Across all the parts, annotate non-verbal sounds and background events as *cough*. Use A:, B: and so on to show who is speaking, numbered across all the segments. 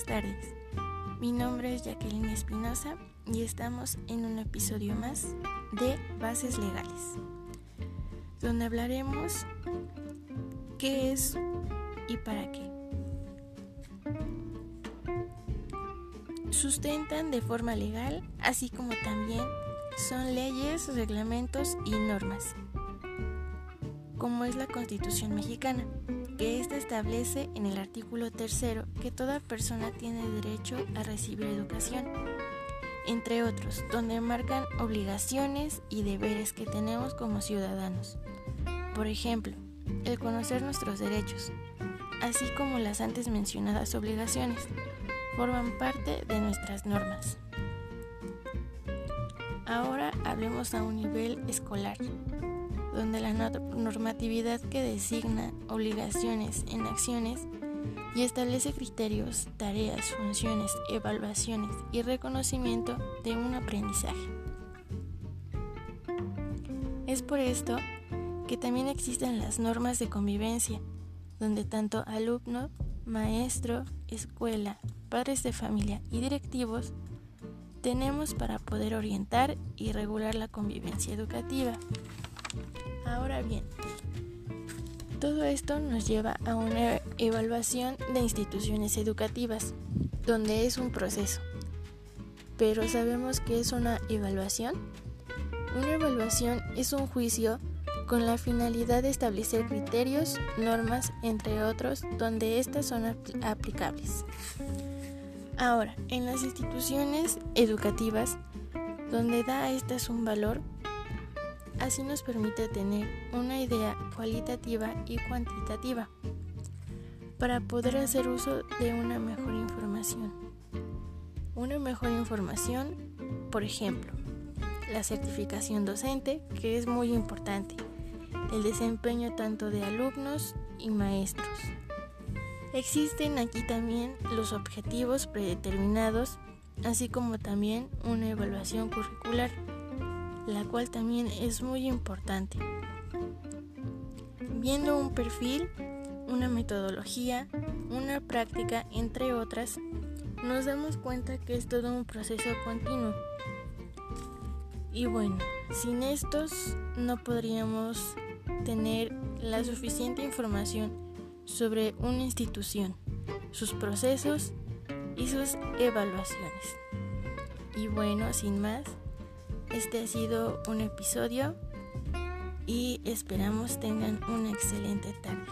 A: Buenas tardes. Mi nombre es Jacqueline Espinosa y estamos en un episodio más de Bases Legales, donde hablaremos qué es y para qué. Sustentan de forma legal, así como también son leyes, reglamentos y normas, como es la Constitución mexicana que ésta establece en el artículo tercero que toda persona tiene derecho a recibir educación, entre otros, donde marcan obligaciones y deberes que tenemos como ciudadanos. Por ejemplo, el conocer nuestros derechos, así como las antes mencionadas obligaciones, forman parte de nuestras normas. Ahora hablemos a un nivel escolar donde la normatividad que designa obligaciones en acciones y establece criterios, tareas, funciones, evaluaciones y reconocimiento de un aprendizaje. Es por esto que también existen las normas de convivencia, donde tanto alumno, maestro, escuela, padres de familia y directivos tenemos para poder orientar y regular la convivencia educativa. Ahora bien, todo esto nos lleva a una evaluación de instituciones educativas, donde es un proceso. Pero ¿sabemos qué es una evaluación? Una evaluación es un juicio con la finalidad de establecer criterios, normas, entre otros, donde éstas son aplicables. Ahora, en las instituciones educativas, donde da a estas un valor, Así nos permite tener una idea cualitativa y cuantitativa para poder hacer uso de una mejor información. Una mejor información, por ejemplo, la certificación docente, que es muy importante, el desempeño tanto de alumnos y maestros. Existen aquí también los objetivos predeterminados, así como también una evaluación curricular la cual también es muy importante. Viendo un perfil, una metodología, una práctica, entre otras, nos damos cuenta que es todo un proceso continuo. Y bueno, sin estos no podríamos tener la suficiente información sobre una institución, sus procesos y sus evaluaciones. Y bueno, sin más, este ha sido un episodio y esperamos tengan una excelente tarde.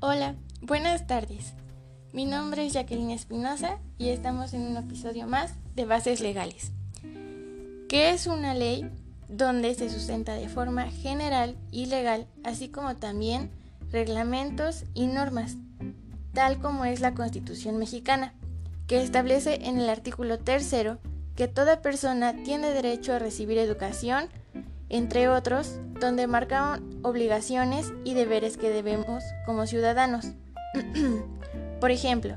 A: Hola, buenas tardes. Mi nombre es Jacqueline Espinosa y estamos en un episodio más de Bases Legales. ¿Qué es una ley? Donde se sustenta de forma general y legal, así como también reglamentos y normas, tal como es la Constitución mexicana, que establece en el artículo tercero que toda persona tiene derecho a recibir educación, entre otros, donde marcan obligaciones y deberes que debemos como ciudadanos. *clears throat* Por ejemplo,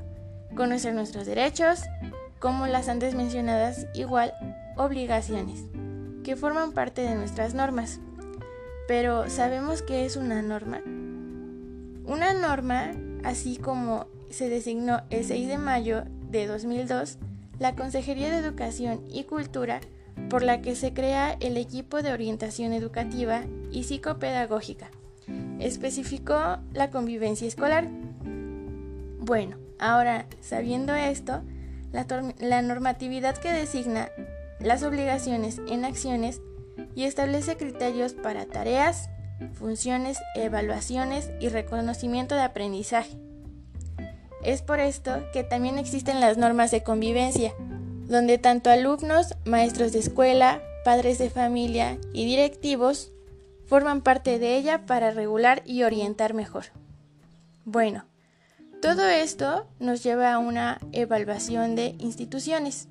A: conocer nuestros derechos, como las antes mencionadas, igual obligaciones que forman parte de nuestras normas. Pero ¿sabemos qué es una norma? Una norma, así como se designó el 6 de mayo de 2002, la Consejería de Educación y Cultura, por la que se crea el equipo de orientación educativa y psicopedagógica, especificó la convivencia escolar. Bueno, ahora, sabiendo esto, la, la normatividad que designa las obligaciones en acciones y establece criterios para tareas, funciones, evaluaciones y reconocimiento de aprendizaje. Es por esto que también existen las normas de convivencia, donde tanto alumnos, maestros de escuela, padres de familia y directivos forman parte de ella para regular y orientar mejor. Bueno, todo esto nos lleva a una evaluación de instituciones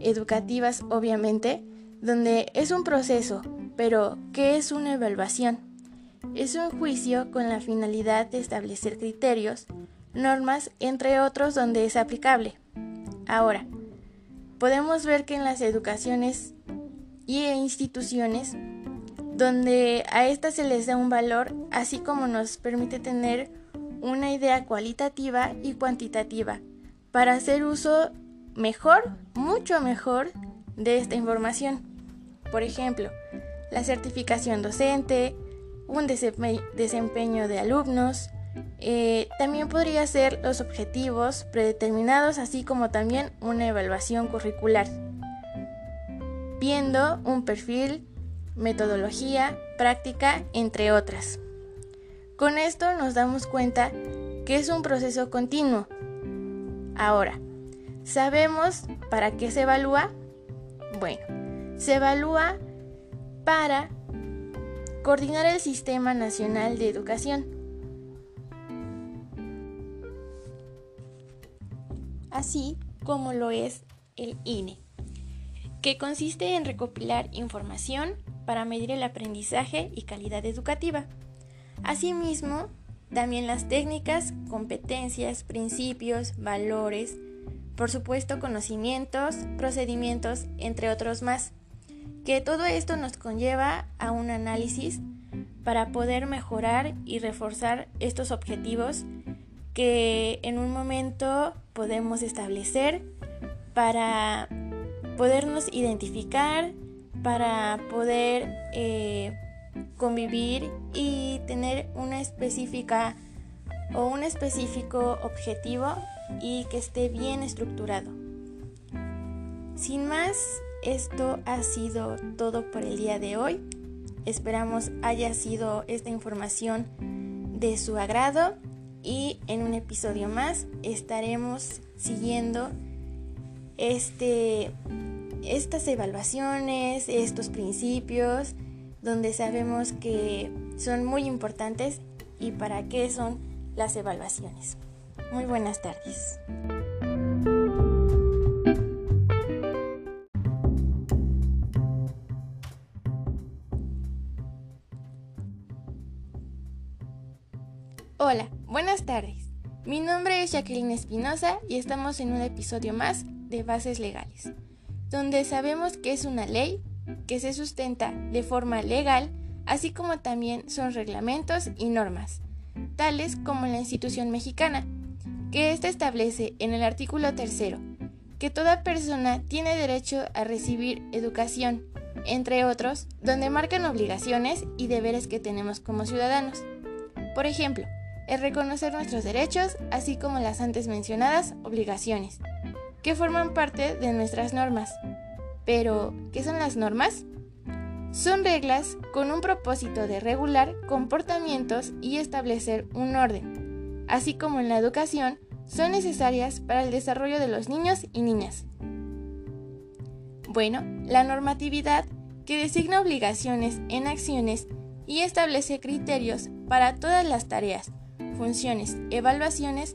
A: educativas obviamente, donde es un proceso, pero ¿qué es una evaluación? Es un juicio con la finalidad de establecer criterios, normas, entre otros donde es aplicable. Ahora, podemos ver que en las educaciones y instituciones donde a estas se les da un valor, así como nos permite tener una idea cualitativa y cuantitativa para hacer uso mejor, mucho mejor de esta información. Por ejemplo, la certificación docente, un desempeño de alumnos, eh, también podría ser los objetivos predeterminados, así como también una evaluación curricular, viendo un perfil, metodología, práctica, entre otras. Con esto nos damos cuenta que es un proceso continuo. Ahora, ¿sabemos para qué se evalúa? Bueno, se evalúa para coordinar el Sistema Nacional de Educación. Así como lo es el INE, que consiste en recopilar información para medir el aprendizaje y calidad educativa. Asimismo, también las técnicas, competencias, principios, valores, por supuesto conocimientos, procedimientos, entre otros más que todo esto nos conlleva a un análisis para poder mejorar y reforzar estos objetivos que en un momento podemos establecer para podernos identificar, para poder eh, convivir y tener una específica o un específico objetivo y que esté bien estructurado. Sin más, esto ha sido todo por el día de hoy. Esperamos haya sido esta información de su agrado y en un episodio más estaremos siguiendo este, estas evaluaciones, estos principios, donde sabemos que son muy importantes y para qué son las evaluaciones. Muy buenas tardes. Hola, buenas tardes. Mi nombre es Jacqueline Espinosa y estamos en un episodio más de Bases Legales, donde sabemos que es una ley que se sustenta de forma legal, así como también son reglamentos y normas, tales como la institución mexicana, que ésta establece en el artículo tercero que toda persona tiene derecho a recibir educación, entre otros, donde marcan obligaciones y deberes que tenemos como ciudadanos. Por ejemplo, es reconocer nuestros derechos, así como las antes mencionadas obligaciones, que forman parte de nuestras normas. Pero, ¿qué son las normas? Son reglas con un propósito de regular comportamientos y establecer un orden, así como en la educación son necesarias para el desarrollo de los niños y niñas. Bueno, la normatividad que designa obligaciones en acciones y establece criterios para todas las tareas, funciones, evaluaciones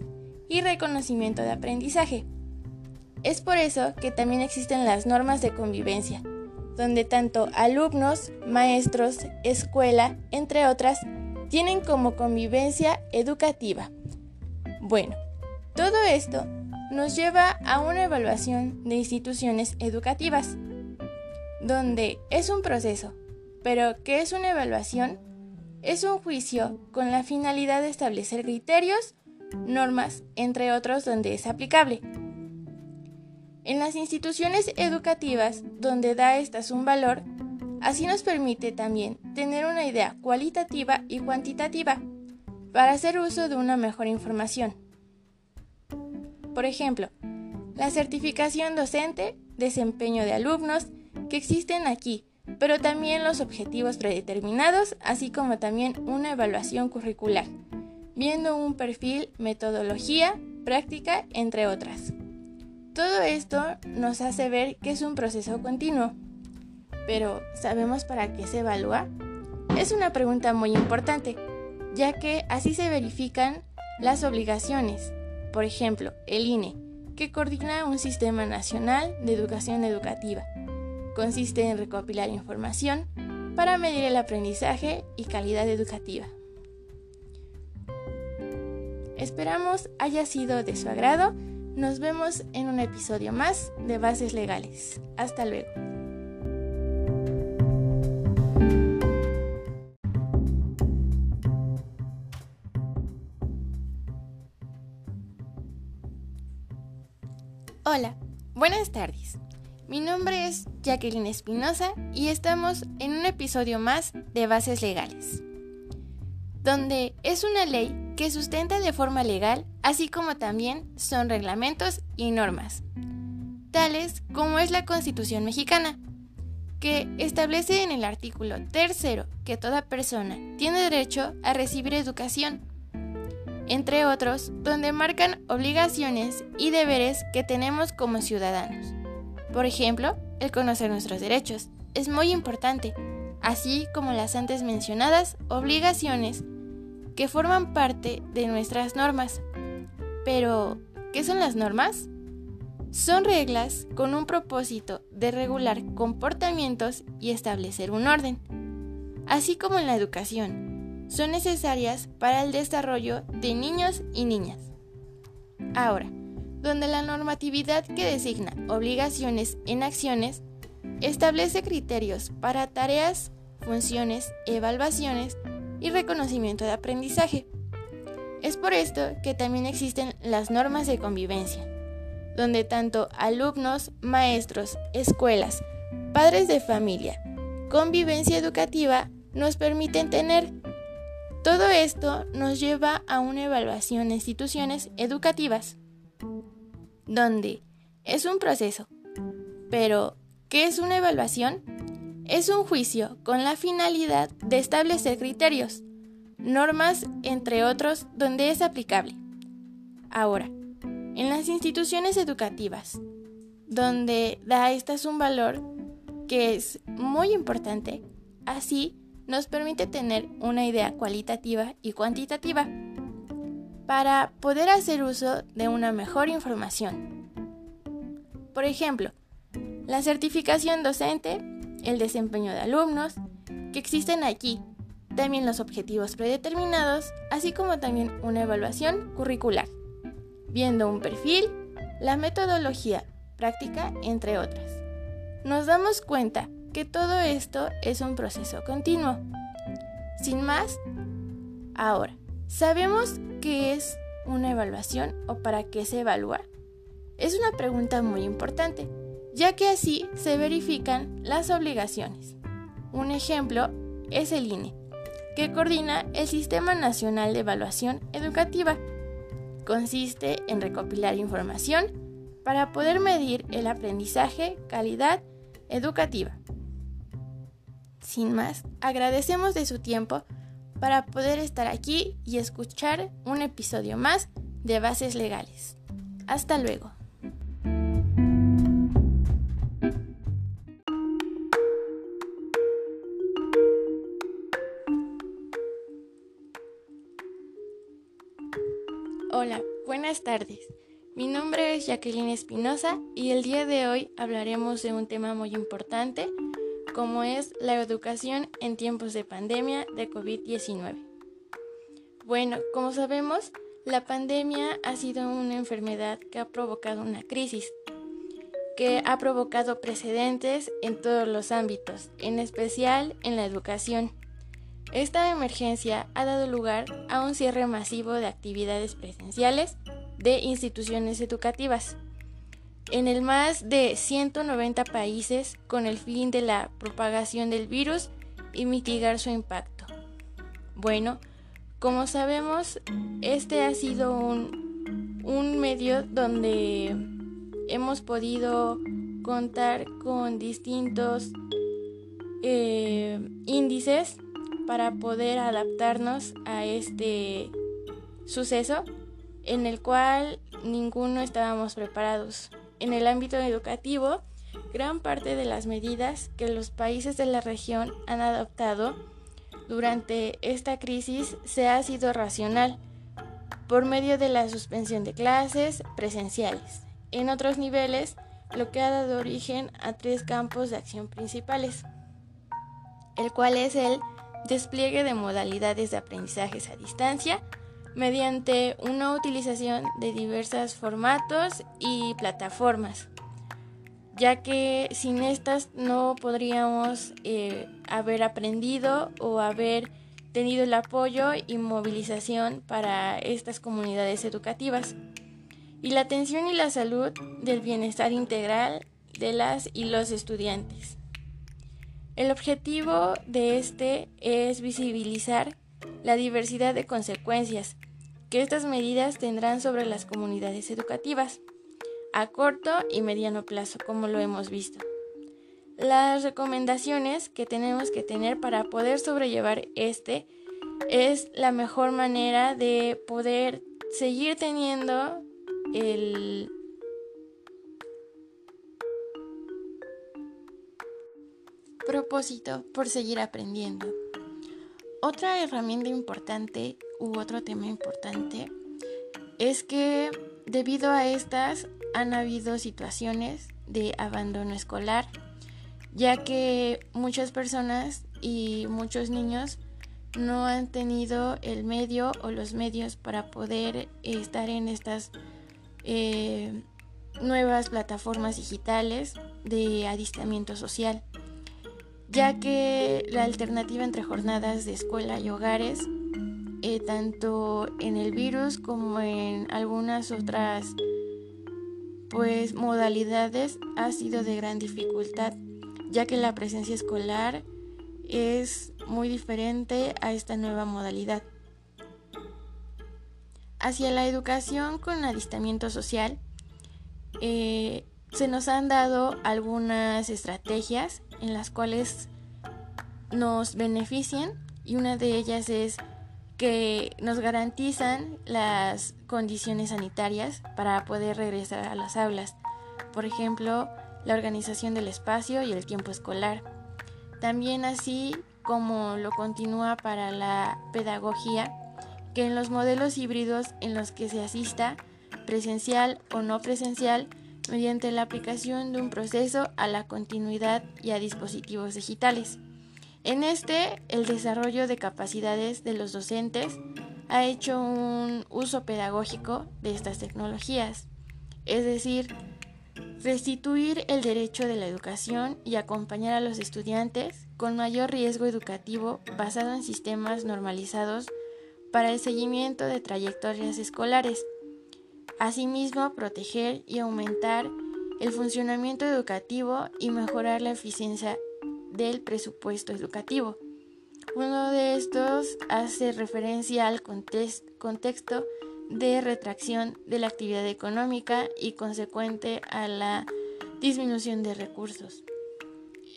A: y reconocimiento de aprendizaje. Es por eso que también existen las normas de convivencia, donde tanto alumnos, maestros, escuela, entre otras, tienen como convivencia educativa. Bueno, todo esto nos lleva a una evaluación de instituciones educativas, donde es un proceso, pero ¿qué es una evaluación? es un juicio con la finalidad de establecer criterios, normas, entre otros donde es aplicable. En las instituciones educativas donde da estas un valor, así nos permite también tener una idea cualitativa y cuantitativa para hacer uso de una mejor información. Por ejemplo, la certificación docente, desempeño de alumnos, que existen aquí pero también los objetivos predeterminados, así como también una evaluación curricular, viendo un perfil, metodología, práctica, entre otras. Todo esto nos hace ver que es un proceso continuo. Pero, ¿sabemos para qué se evalúa? Es una pregunta muy importante, ya que así se verifican las obligaciones. Por ejemplo, el INE, que coordina un sistema nacional de educación educativa consiste en recopilar información para medir el aprendizaje y calidad educativa. Esperamos haya sido de su agrado. Nos vemos en un episodio más de Bases Legales. Hasta luego. Hola, buenas tardes. Mi nombre es Jacqueline Espinosa y estamos en un episodio más de Bases Legales, donde es una ley que sustenta de forma legal, así como también son reglamentos y normas, tales como es la Constitución mexicana, que establece en el artículo tercero que toda persona tiene derecho a recibir educación, entre otros, donde marcan obligaciones y deberes que tenemos como ciudadanos. Por ejemplo, el conocer nuestros derechos es muy importante, así como las antes mencionadas obligaciones que forman parte de nuestras normas. Pero, ¿qué son las normas? Son reglas con un propósito de regular comportamientos y establecer un orden. Así como en la educación, son necesarias para el desarrollo de niños y niñas. Ahora, donde la normatividad que designa obligaciones en acciones establece criterios para tareas, funciones, evaluaciones y reconocimiento de aprendizaje. Es por esto que también existen las normas de convivencia, donde tanto alumnos, maestros, escuelas, padres de familia, convivencia educativa nos permiten tener. Todo esto nos lleva a una evaluación de instituciones educativas, donde es un proceso. Pero, ¿qué es una evaluación? es un juicio con la finalidad de establecer criterios, normas, entre otros, donde es aplicable. Ahora, en las instituciones educativas, donde da estas un valor que es muy importante, así nos permite tener una idea cualitativa y cuantitativa para poder hacer uso de una mejor información. Por ejemplo, la certificación docente el desempeño de alumnos, que existen aquí, también los objetivos predeterminados, así como también una evaluación curricular, viendo un perfil, la metodología práctica, entre otras. Nos damos cuenta que todo esto es un proceso continuo. Sin más, ahora, ¿sabemos qué es una evaluación o para qué se evalúa? Es una pregunta muy importante ya que así se verifican las obligaciones. Un ejemplo es el INE, que coordina el Sistema Nacional de Evaluación Educativa. Consiste en recopilar información para poder medir el aprendizaje, calidad educativa. Sin más, agradecemos de su tiempo para poder estar aquí y escuchar un episodio más de Bases Legales. Hasta luego. Hola, buenas tardes. Mi nombre es Jacqueline Espinosa y el día de hoy hablaremos de un tema muy importante como es la educación en tiempos de pandemia de COVID-19. Bueno, como sabemos, la pandemia ha sido una enfermedad que ha provocado una crisis, que ha provocado precedentes en todos los ámbitos, en especial en la educación. Esta emergencia ha dado lugar a un cierre masivo de actividades presenciales de instituciones educativas en el más de 190 países con el fin de la propagación del virus y mitigar su impacto. Bueno, como sabemos, este ha sido un, un medio donde hemos podido contar con distintos eh, índices para poder adaptarnos a este suceso en el cual ninguno estábamos preparados. En el ámbito educativo, gran parte de las medidas que los países de la región han adoptado durante esta crisis se ha sido racional por medio de la suspensión de clases presenciales. En otros niveles, lo que ha dado origen a tres campos de acción principales, el cual es el despliegue de modalidades de aprendizajes a distancia, mediante una utilización de diversos formatos y plataformas, ya que sin estas no podríamos eh, haber aprendido o haber tenido el apoyo y movilización para estas comunidades educativas y la atención y la salud del bienestar integral de las y los estudiantes. El objetivo de este es visibilizar la diversidad de consecuencias que estas medidas tendrán sobre las comunidades educativas a corto y mediano plazo, como lo hemos visto. Las recomendaciones que tenemos que tener para poder sobrellevar este es la mejor manera de poder seguir teniendo el propósito por seguir aprendiendo. Otra herramienta importante u otro tema importante es que debido a estas han habido situaciones de abandono escolar, ya que muchas personas y muchos niños no han tenido el medio o los medios para poder estar en estas eh, nuevas plataformas digitales de adiestramiento social, ya que la alternativa entre jornadas de escuela y hogares, eh, tanto en el virus como en algunas otras pues modalidades, ha sido de gran dificultad, ya que la presencia escolar es muy diferente a esta nueva modalidad. Hacia la educación con adistamiento social, eh, se nos han dado algunas estrategias en las cuales nos benefician y una de ellas es que nos garantizan las condiciones sanitarias para poder regresar a las aulas. Por ejemplo, la organización del espacio y el tiempo escolar. También así como lo continúa para la pedagogía, que en los modelos híbridos en los que se asista, presencial o no presencial, mediante la aplicación de un proceso a la continuidad y a dispositivos digitales. En este, el desarrollo de capacidades de los docentes ha hecho un uso pedagógico de estas tecnologías, es decir, restituir el derecho de la educación y acompañar a los estudiantes con mayor riesgo educativo basado en sistemas normalizados para el seguimiento de trayectorias escolares. Asimismo, proteger y aumentar el funcionamiento educativo y mejorar la eficiencia del presupuesto educativo. Uno de estos hace referencia al contexto de retracción de la actividad económica y consecuente a la disminución de recursos.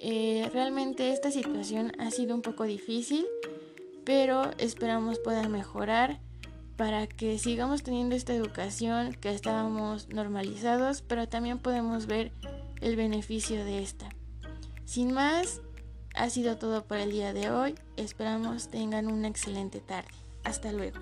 A: Eh, realmente esta situación ha sido un poco difícil, pero esperamos pueda mejorar para que sigamos teniendo esta educación que estábamos normalizados, pero también podemos ver el beneficio de esta. Sin más, ha sido todo por el día de hoy. Esperamos tengan una excelente tarde. Hasta luego.